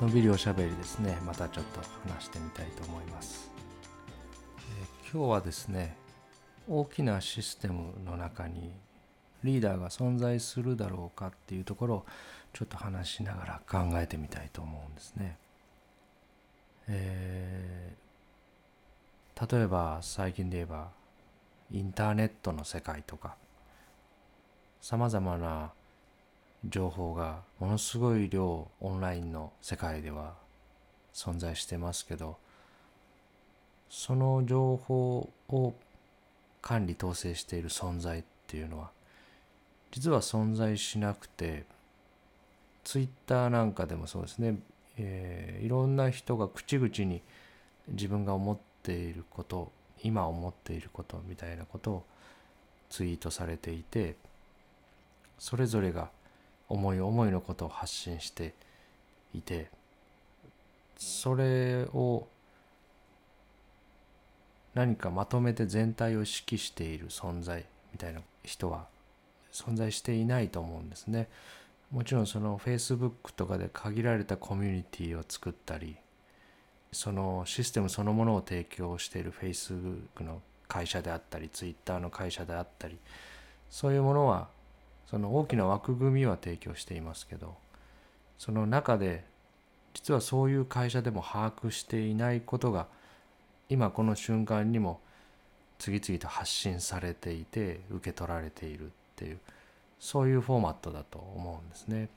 のびりおしゃべりですねまたちょっと話してみたいと思います、えー、今日はですね大きなシステムの中にリーダーが存在するだろうかっていうところをちょっと話しながら考えてみたいと思うんですね。えー、例えば最近で言えばインターネットの世界とかさまざまな情報がものすごい量オンラインの世界では存在してますけどその情報を管理統制している存在っていうのは実は存在しなくてツイッターなんかでもそうですね、えー、いろんな人が口々に自分が思っていること今思っていることみたいなことをツイートされていてそれぞれが思い思いのことを発信していてそれを何かまとめて全体を指揮している存在みたいな人は存在していないと思うんですね。もちろんその Facebook とかで限られたコミュニティを作ったりそのシステムそのものを提供している Facebook の会社であったり Twitter の会社であったりそういうものはその大きな枠組みは提供していますけどその中で実はそういう会社でも把握していないことが今この瞬間にも次々と発信されていて受け取られているっていうそういうフォーマットだと思うんですね。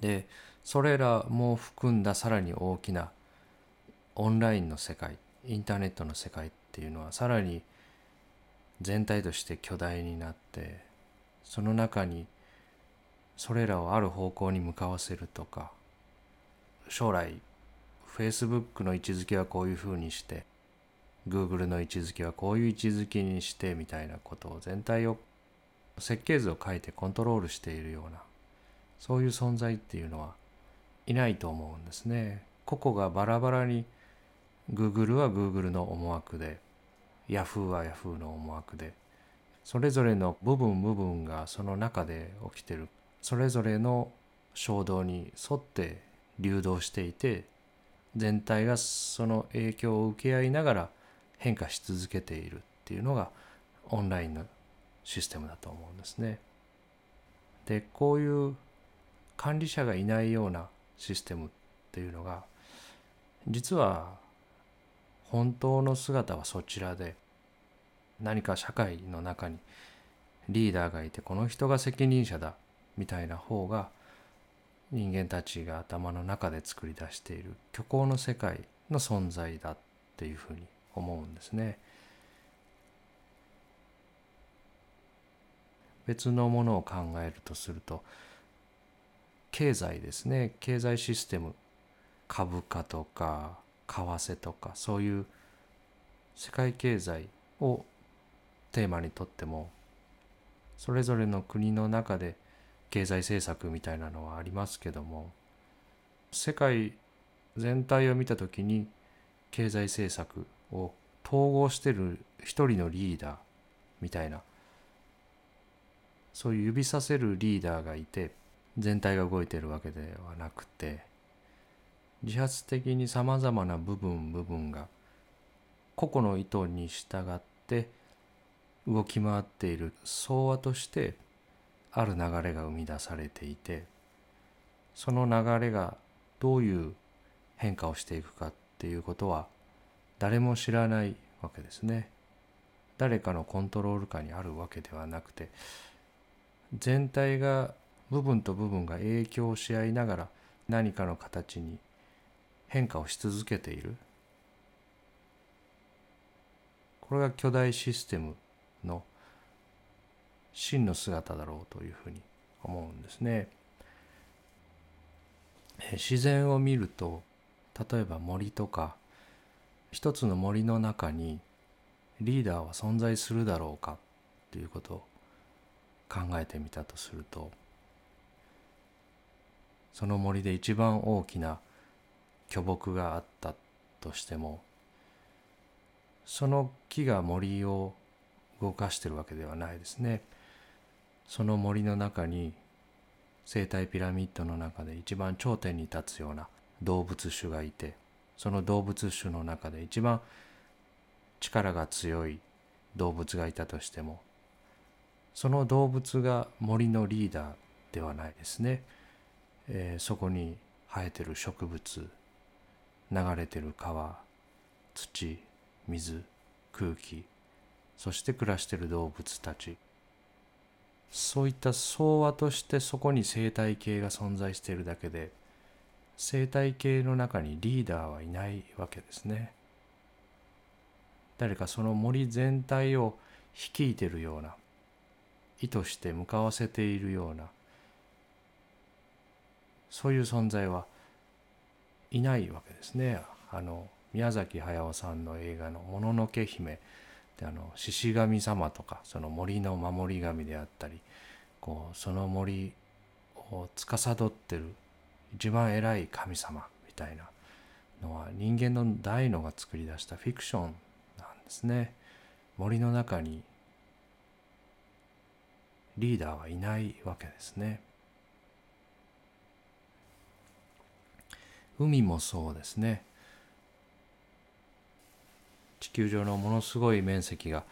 でそれらも含んださらに大きなオンラインの世界インターネットの世界っていうのはさらに全体として巨大になってその中にそれらをある方向に向かわせるとか将来 Facebook の位置づけはこういうふうにして Google の位置づけはこういう位置づけにしてみたいなことを全体を設計図を書いてコントロールしているようなそういう存在っていうのはいないと思うんですね。個々がバラバラに Google は Google の思惑で Yahoo は Yahoo の思惑でそれぞれの部分部分がその中で起きてるそれぞれの衝動に沿って流動していて全体がその影響を受け合いながら変化し続けているっていうのがオンラインのシステムだと思うんですね。でこういう管理者がいないようなシステムっていうのが実は本当の姿はそちらで何か社会の中にリーダーがいてこの人が責任者だみたいな方が人間たちが頭の中で作り出している虚構の世界の存在だっていうふうに思うんですね。別のものを考えるとすると経済ですね経済システム株価とか為替とかそういう世界経済をテーマにとってもそれぞれの国の中で経済政策みたいなのはありますけども世界全体を見た時に経済政策を統合してる一人のリーダーみたいなそういう指させるリーダーがいて全体が動いてるわけではなくて自発的にさまざまな部分部分が個々の意図に従って動き回っている総和としてある流れが生み出されていてその流れがどういう変化をしていくかっていうことは誰も知らないわけですね。誰かのコントロール下にあるわけではなくて全体が部分と部分が影響し合いながら何かの形に変化をし続けているこれが巨大システムの真の姿だろうというふうに思うんですね。自然を見ると例えば森とか一つの森の中にリーダーは存在するだろうかということを考えてみたとするとその森で一番大きな巨木があったとしてもその木が森を動かしてるわけではないですね。その森の中に生態ピラミッドの中で一番頂点に立つような動物種がいてその動物種の中で一番力が強い動物がいたとしてもその動物が森のリーダーではないですね、えー、そこに生えてる植物流れてる川土水空気そして暮らしている動物たち。そういった総和としてそこに生態系が存在しているだけで生態系の中にリーダーはいないわけですね。誰かその森全体を率いているような意図して向かわせているようなそういう存在はいないわけですね。あの宮崎駿さんの映画の「もののけ姫」であの獅子神様とかその森の守り神であったりこうその森を司ってる一番偉い神様みたいなのは人間の大のが作り出したフィクションなんですね。森の中にリーダーはいないわけですね。海もそうですね。地球上のものすごい面積が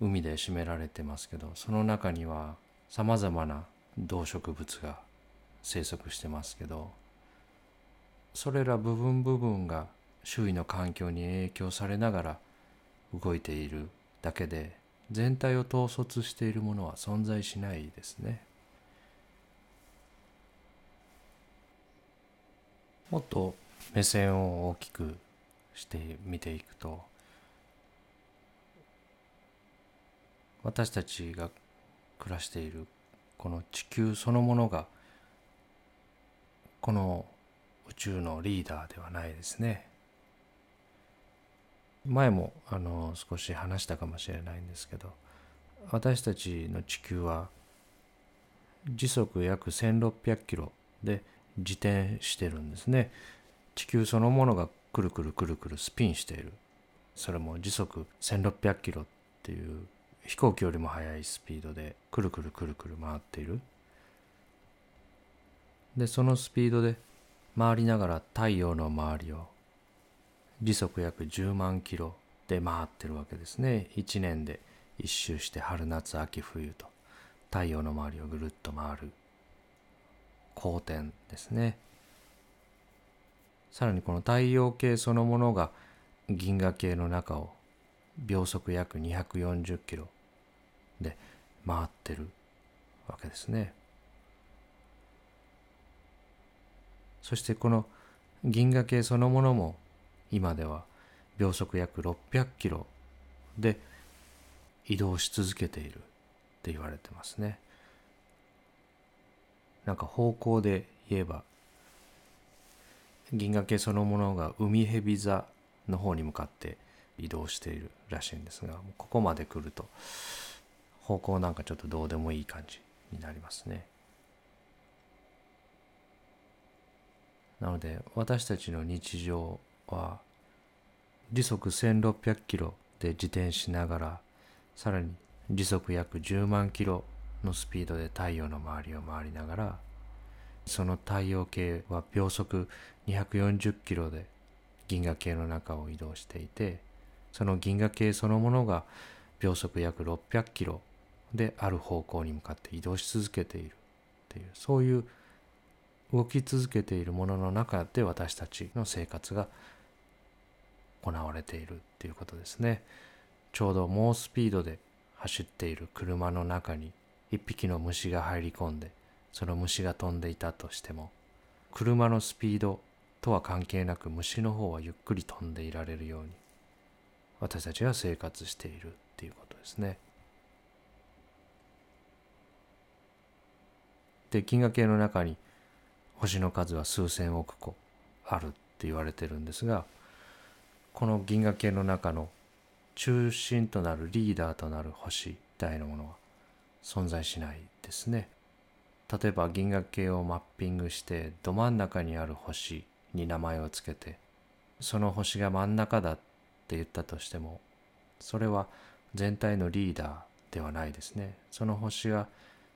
海で占められてますけどその中にはさまざまな動植物が生息してますけどそれら部分部分が周囲の環境に影響されながら動いているだけで全体を統率しているものは存在しないですね。もっと目線を大きくして見ていくと私たちが暮らしているこの地球そのものがこの宇宙のリーダーではないですね。前もあの少し話したかもしれないんですけど私たちの地球は時速約1600キロで自転してるんですね。地球そのものがくるくるくるくるスピンしている。それも時速1600キロっていう飛行機よりも速いスピードでくるくるくるくる回っている。でそのスピードで回りながら太陽の周りを時速約10万キロで回ってるわけですね。1年で一周して春夏秋冬と太陽の周りをぐるっと回る公転ですね。さらにこの太陽系そのものが銀河系の中を秒速約240キロで回ってるわけですね。そしてこの銀河系そのものも今では秒速約600キロで移動し続けているって言われてますね。なんか方向で言えば銀河系そのものが海蛇座の方に向かって移動しているらしいんですがここまで来ると方向なんかちょっとどうでもいい感じになりますね。なので私たちの日常は時速1600キロで自転しながらさらに時速約10万キロのスピードで太陽の周りを回りながらその太陽系は秒速240キロで銀河系の中を移動していてその銀河系そのものが秒速約600キロである方向に向かって移動し続けているっていうそういう動き続けているものの中で私たちの生活が行われているっていうことですね。ちょうど猛スピードで走っている車の中に一匹の虫が入り込んでその虫が飛んでいたとしても車のスピードとは関係なく虫の方はゆっくり飛んでいられるように私たちは生活しているっていうことですね。で銀河系の中に星の数は数千億個あるって言われてるんですがこの銀河系の中の中心となるリーダーとなる星みたいなものは存在しないですね。例えば銀河系をマッピングしてど真ん中にある星に名前を付けてその星が真ん中だって言ったとしてもそれは全体のリーダーではないですねその星が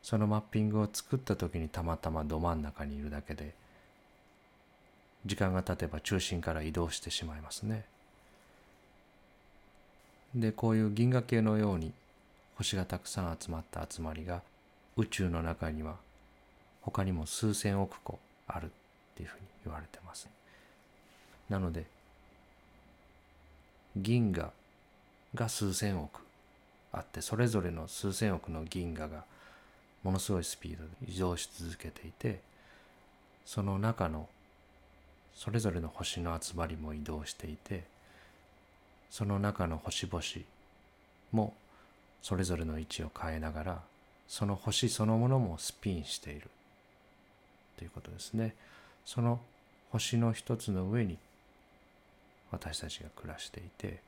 そのマッピングを作った時にたまたまど真ん中にいるだけで時間が経てば中心から移動してしまいますね。でこういう銀河系のように星がたくさん集まった集まりが宇宙の中には他にも数千億個あるっていうふうに言われてます。なので銀河が数千億あってそれぞれの数千億の銀河がものすごいスピードで移動し続けていてその中のそれぞれの星の集まりも移動していてその中の星々もそれぞれの位置を変えながらその星そのものもスピンしているということですね。その星の一つの上に私たちが暮らしていて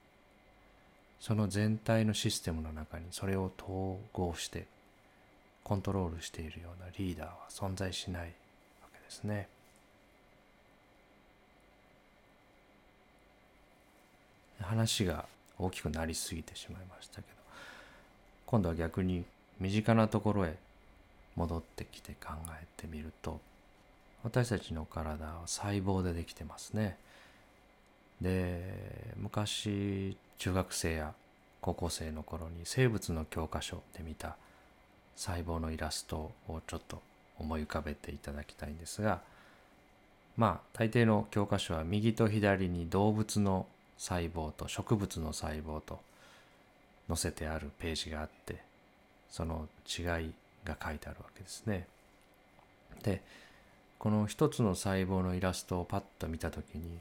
その全体のシステムの中にそれを統合してコントロールしているようなリーダーは存在しないわけですね。話が大きくなりすぎてしまいましたけど今度は逆に身近なところへ戻ってきて考えてみると私たちの体は細胞でできてますね。で昔中学生や高校生の頃に生物の教科書で見た細胞のイラストをちょっと思い浮かべていただきたいんですがまあ大抵の教科書は右と左に動物の細胞と植物の細胞と載せてあるページがあってその違いが書いてあるわけですね。でこの一つの細胞のイラストをパッと見た時に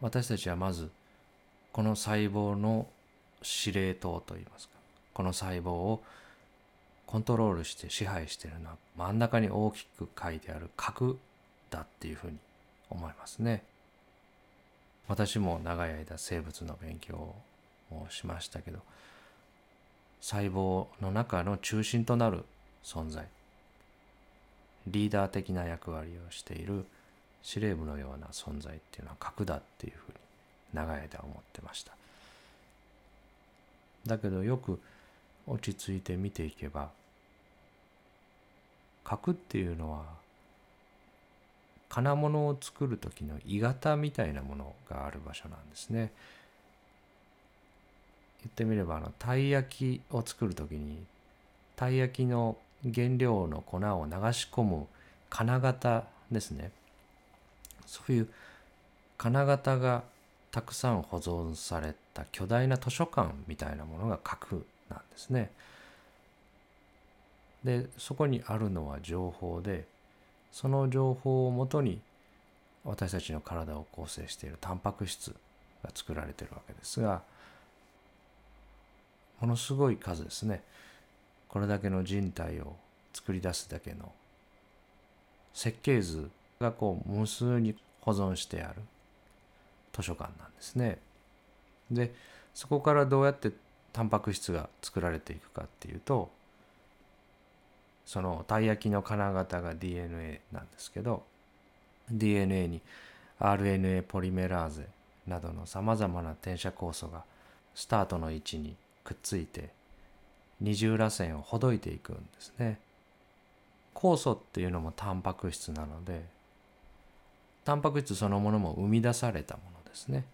私たちはまずこの細胞の司令塔といいますかこの細胞をコントロールして支配しているのは真ん中に大きく書いてある核だっていうふうに思いますね。私も長い間生物の勉強をしましたけど細胞の中の中心となる存在リーダー的な役割をしている司令部のような存在っていうのは核だっていうふうに長い間思ってました。だけどよく落ち着いて見ていけば核っていうのは金物を作る時の鋳型みたいなものがある場所なんですね。言ってみればあのたい焼きを作る時にたい焼きの原料の粉を流し込む金型ですねそういう金型がたくさん保存された巨大な図書館みたいなものが核なんですね。でそこにあるのは情報でその情報をもとに私たちの体を構成しているタンパク質が作られてるわけですがものすごい数ですねこれだけの人体を作り出すだけの設計図がこう無数に保存してある図書館なんですね。でそこからどうやってタンパク質が作られていくかっていうとそのたい焼きの金型が DNA なんですけど DNA に RNA ポリメラーゼなどのさまざまな転写酵素がスタートの位置にくっついて二重らせんをほどいていくんですね。酵素っていうのもタンパク質なのでタンパク質そのものも生み出されたものですね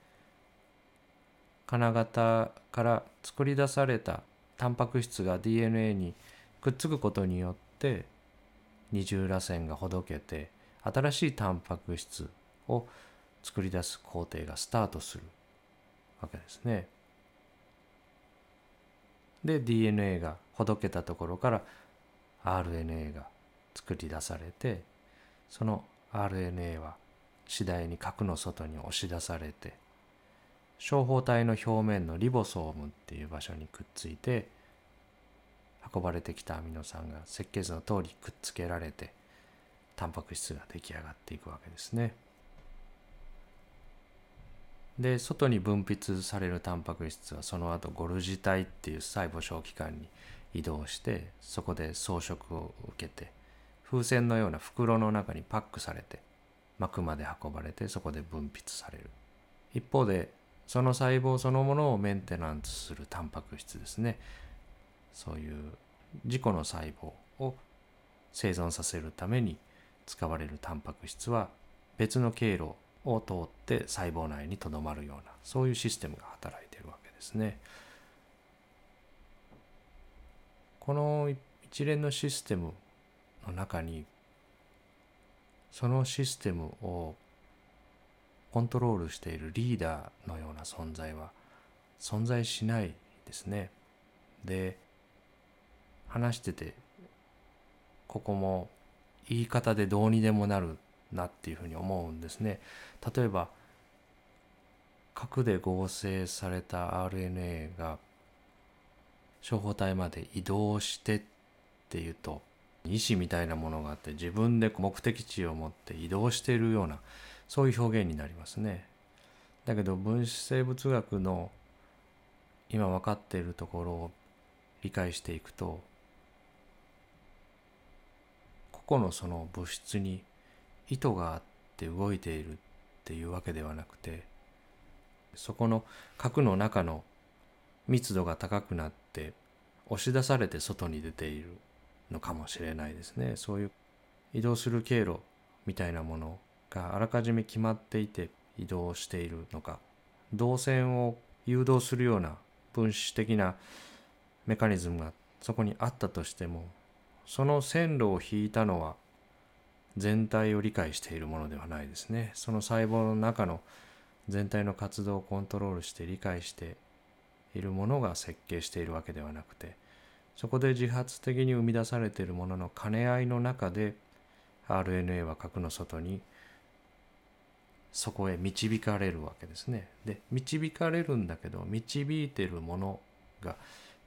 金型から作り出されたタンパク質が DNA にくっつくことによって二重らせんがほどけて新しいタンパク質を作り出す工程がスタートするわけですね。で DNA がほどけたところから RNA が作り出されてその RNA は次第に核の外に押し出されて小胞体の表面のリボソームっていう場所にくっついて運ばれてきたアミノ酸が設計図の通りくっつけられてタンパク質が出来上がっていくわけですね。で外に分泌されるタンパク質はその後ゴルジ体っていう細胞小器官に移動してそこで装飾を受けて風船のような袋の中にパックされて膜まで運ばれてそこで分泌される。一方でその細胞そのものをメンテナンスするタンパク質ですね。そういう自己の細胞を生存させるために使われるタンパク質は別の経路を通って細胞内にとどまるようなそういうシステムが働いているわけですね。この一連のシステムの中にそのシステムをコントロールしているリーダーのような存在は存在しないですね。で話しててここも言い方でどうにでもなるなっていうふうに思うんですね。例えば核で合成された RNA が処方体まで移動してっていうと意志みたいなものがあって自分で目的地を持って移動しているようなそういう表現になりますね。だけど分子生物学の今分かっているところを理解していくと個々のその物質に意図があって動いているっていうわけではなくてそこの核の中の密度が高くなって押し出されて外に出ているのかもしれないですね。そういう移動する経路みたいなものがあらかじめ決まっていて移動しているのか動線を誘導するような分子的なメカニズムがそこにあったとしてもその線路を引いたのは全体を理解しているものではないですねその細胞の中の全体の活動をコントロールして理解しているものが設計しているわけではなくてそこで自発的に生み出されているものの兼ね合いの中で RNA は核の外にそこへ導かれるわけですね。で導かれるんだけど導いているものが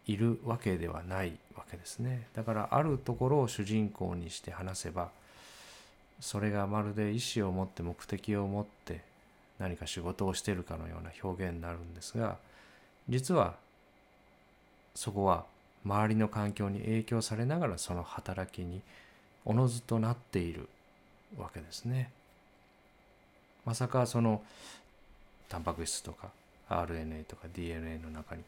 いるわけではないわけですね。だからあるところを主人公にして話せばそれがまるで意思を持って目的を持って何か仕事をしているかのような表現になるんですが実はそこは周りの環境に影響されながらその働きにおのずとなっているわけですね。まさかそのタンパク質とか RNA とか DNA の中に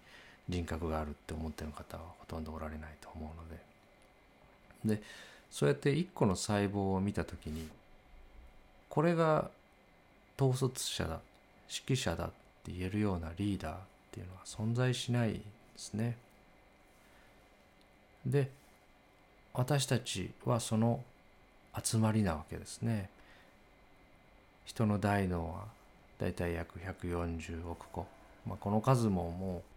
人格があるって思ってる方はほとんどおられないと思うのででそうやって一個の細胞を見た時にこれが統率者だ指揮者だって言えるようなリーダーっていうのは存在しないんですね。で私たちはその集まりなわけですね。人の大脳はだいたい約140億個、まあ、この数ももう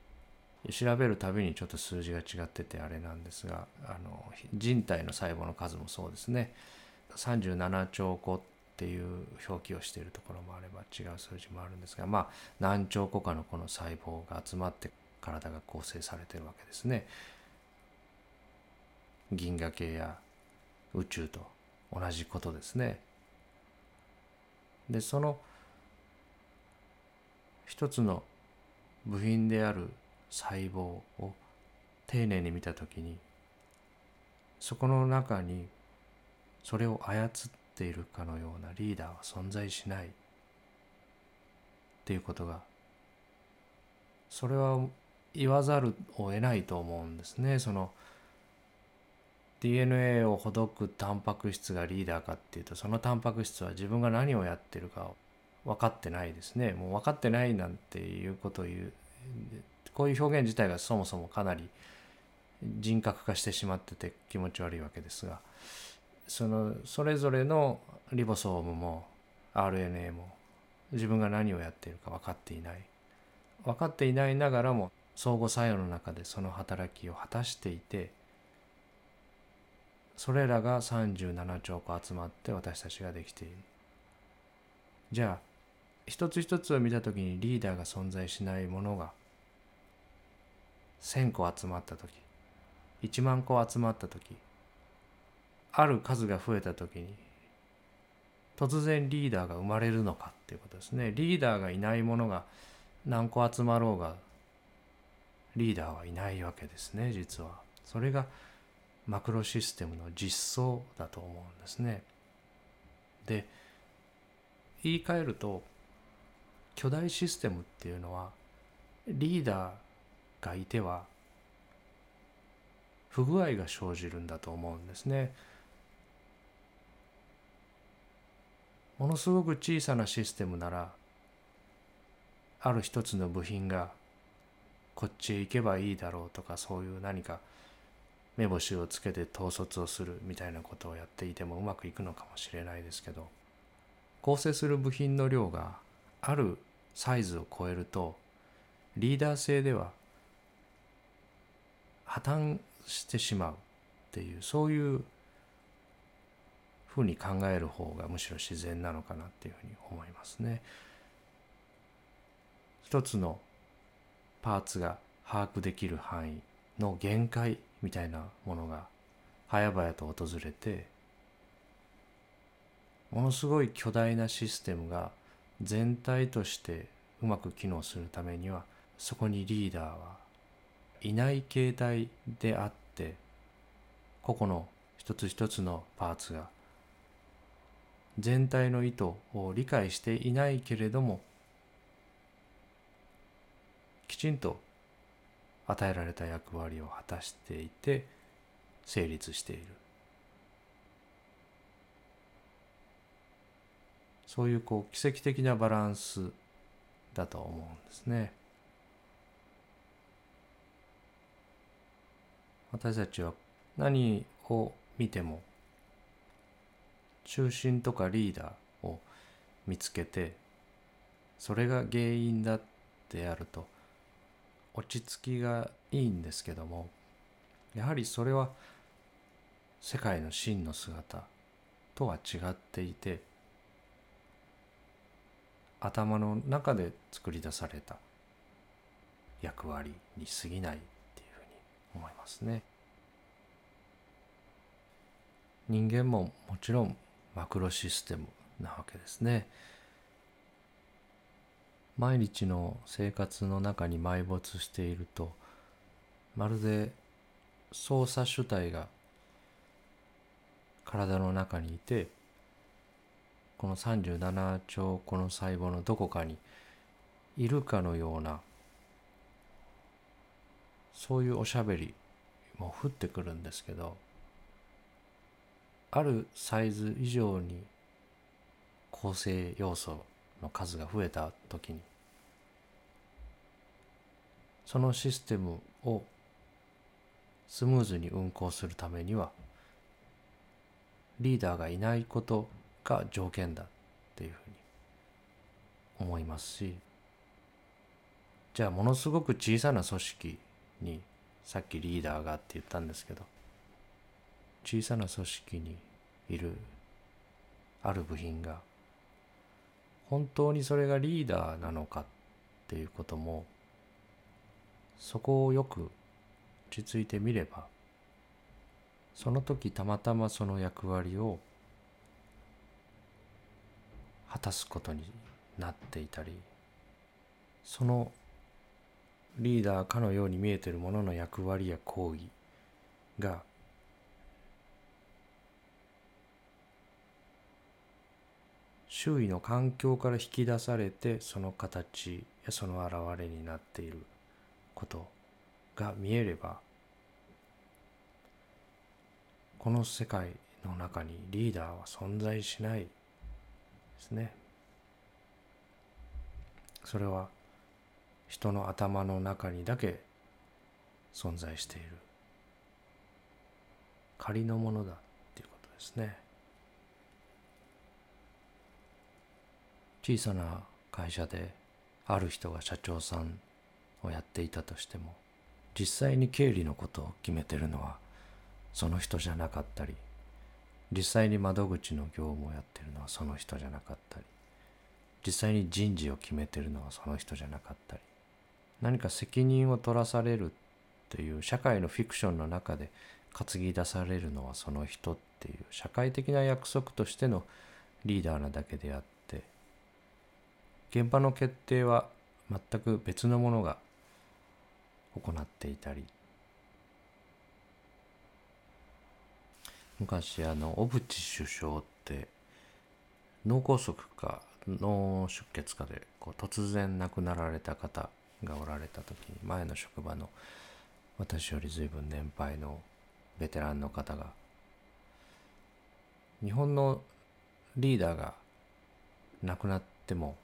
調べるたびにちょっと数字が違っててあれなんですがあの人体の細胞の数もそうですね37兆個っていう表記をしているところもあれば違う数字もあるんですがまあ何兆個かのこの細胞が集まって体が構成されてるわけですね。銀河系や宇宙と同じことですね。でその一つの部品である細胞を丁寧に見た時にそこの中にそれを操っているかのようなリーダーは存在しない。っていうことがそれは言わざるを得ないと思うんですね。その DNA をほどくタンパク質がリーダーかっていうとそのタンパク質は自分が何をやってるか分かってないですね。もう分かってないなんていうことを言うこういう表現自体がそもそもかなり人格化してしまってて気持ち悪いわけですがそのそれぞれのリボソームも RNA も自分が何をやっているか分かっていない。分かっていないながらも相互作用の中でその働きを果たしていてそれらが37兆個集まって私たちができている。じゃあ一つ一つを見た時にリーダーが存在しないものが1,000個集まった時1万個集まった時ある数が増えた時に突然リーダーが生まれるのかっていうことですねリーダーがいないものが何個集まろうがリーダーはいないわけですね実はそれがマクロシステムの実相だと思うんですね。で言い換えると巨大システムっていうのはリーダーがいては不具合が生じるんだと思うんですね。ものすごく小さなシステムならある一つの部品がこっちへ行けばいいだろうとかそういう何か目星をつけて統率をするみたいなことをやっていてもうまくいくのかもしれないですけど構成する部品の量があるサイズを超えるとリーダー性では破綻してしまうっていうそういうふうに考える方がむしろ自然なのかなっていうふうに思いますね。一つのパーツが把握できる範囲の限界みたいなものが早々と訪れてものすごい巨大なシステムが全体としてうまく機能するためにはそこにリーダーはいない形態であって個々の一つ一つのパーツが全体の意図を理解していないけれどもきちんと与えられた役割を果たしていて成立しているそういうこう奇跡的なバランスだと思うんですね。私たちは何を見ても中心とかリーダーを見つけてそれが原因だってやると落ち着きがいいんですけどもやはりそれは世界の真の姿とは違っていて頭の中で作り出された役割に過ぎない思いますね。人間ももちろんマクロシステムなわけですね。毎日の生活の中に埋没しているとまるで操作主体が体の中にいてこの37兆個の細胞のどこかにいるかのようなそういうおしゃべりも降ってくるんですけどあるサイズ以上に構成要素の数が増えた時にそのシステムをスムーズに運行するためにはリーダーがいないことが条件だっていうふうに思いますしじゃあものすごく小さな組織にさっきリーダーがって言ったんですけど小さな組織にいるある部品が本当にそれがリーダーなのかっていうこともそこをよく落ち着いてみればその時たまたまその役割を果たすことになっていたりそのリーダーかのように見えているものの役割や行為が周囲の環境から引き出されてその形やその現れになっていることが見えればこの世界の中にリーダーは存在しないですね。それは人の頭の中にだけ存在している仮のものだっていうことですね。小さな会社である人が社長さんをやっていたとしても実際に経理のことを決めてるのはその人じゃなかったり実際に窓口の業務をやってるのはその人じゃなかったり実際に人事を決めてるのはその人じゃなかったり何か責任を取らされるという社会のフィクションの中で担ぎ出されるのはその人っていう社会的な約束としてのリーダーなだけであって現場の決定は全く別のものが行っていたり。昔あの小渕首相って脳梗塞か脳出血かでこう突然亡くなられた方がおられた時前の職場の私より随分年配のベテランの方が日本のリーダーが亡くなっても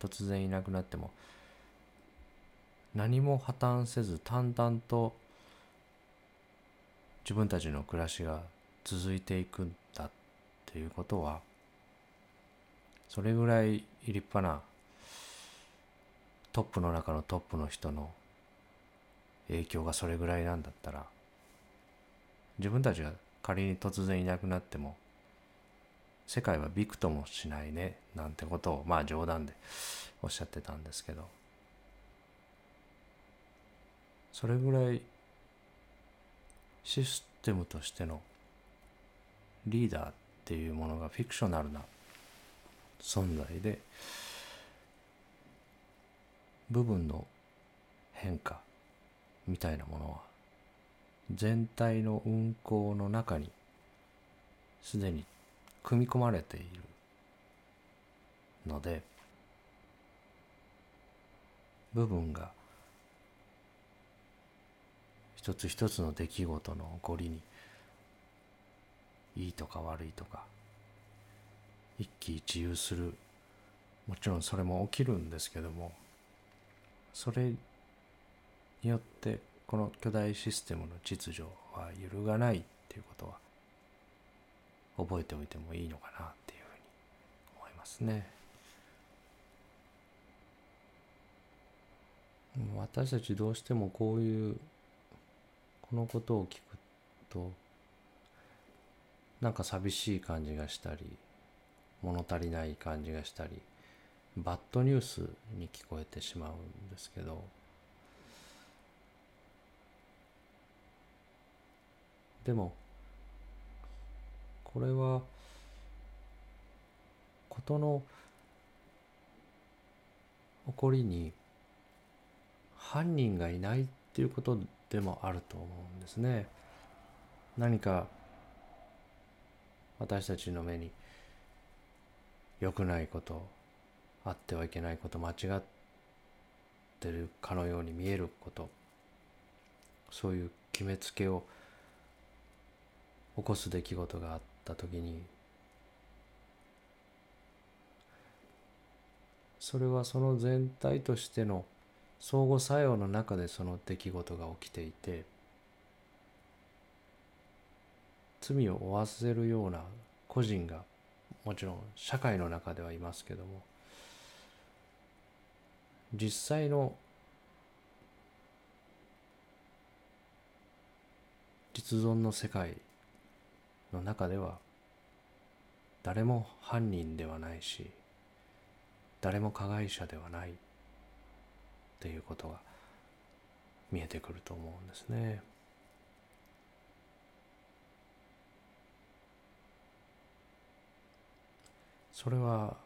突然いなくなっても何も破綻せず淡々と自分たちの暮らしが続いていくんだっていうことはそれぐらい立派なトップの中のトップの人の影響がそれぐらいなんだったら自分たちが仮に突然いなくなっても世界はびくともしないねなんてことをまあ冗談でおっしゃってたんですけどそれぐらいシステムとしてのリーダーっていうものがフィクショナルな存在で部分の変化みたいなものは全体の運行の中にすでに組み込まれているので部分が一つ一つの出来事の起こりにいいとか悪いとか一喜一憂する。もちろんそれも起きるんですけどもそれによってこの巨大システムの秩序は揺るがないっていうことは覚えておいてもいいのかなっていうふうに思いますね。私たちどうしてもこういうこのことを聞くとなんか寂しい感じがしたり物足りない感じがしたりバッドニュースに聞こえてしまうんですけどでもこれは事の起こりに犯人がいないっていうことでもあると思うんですね。何か私たちの目に良くないことあってはいけないこと間違ってるかのように見えること。そういう決めつけを起こす出来事があった時にそれはその全体としての相互作用の中でその出来事が起きていて罪を負わせるような個人がもちろん社会の中ではいますけども実際の実存の世界の中では誰も犯人ではないし誰も加害者ではないっていうことが見えてくると思うんですね。それは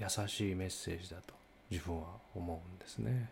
優しいメッセージだと自分は思うんですね。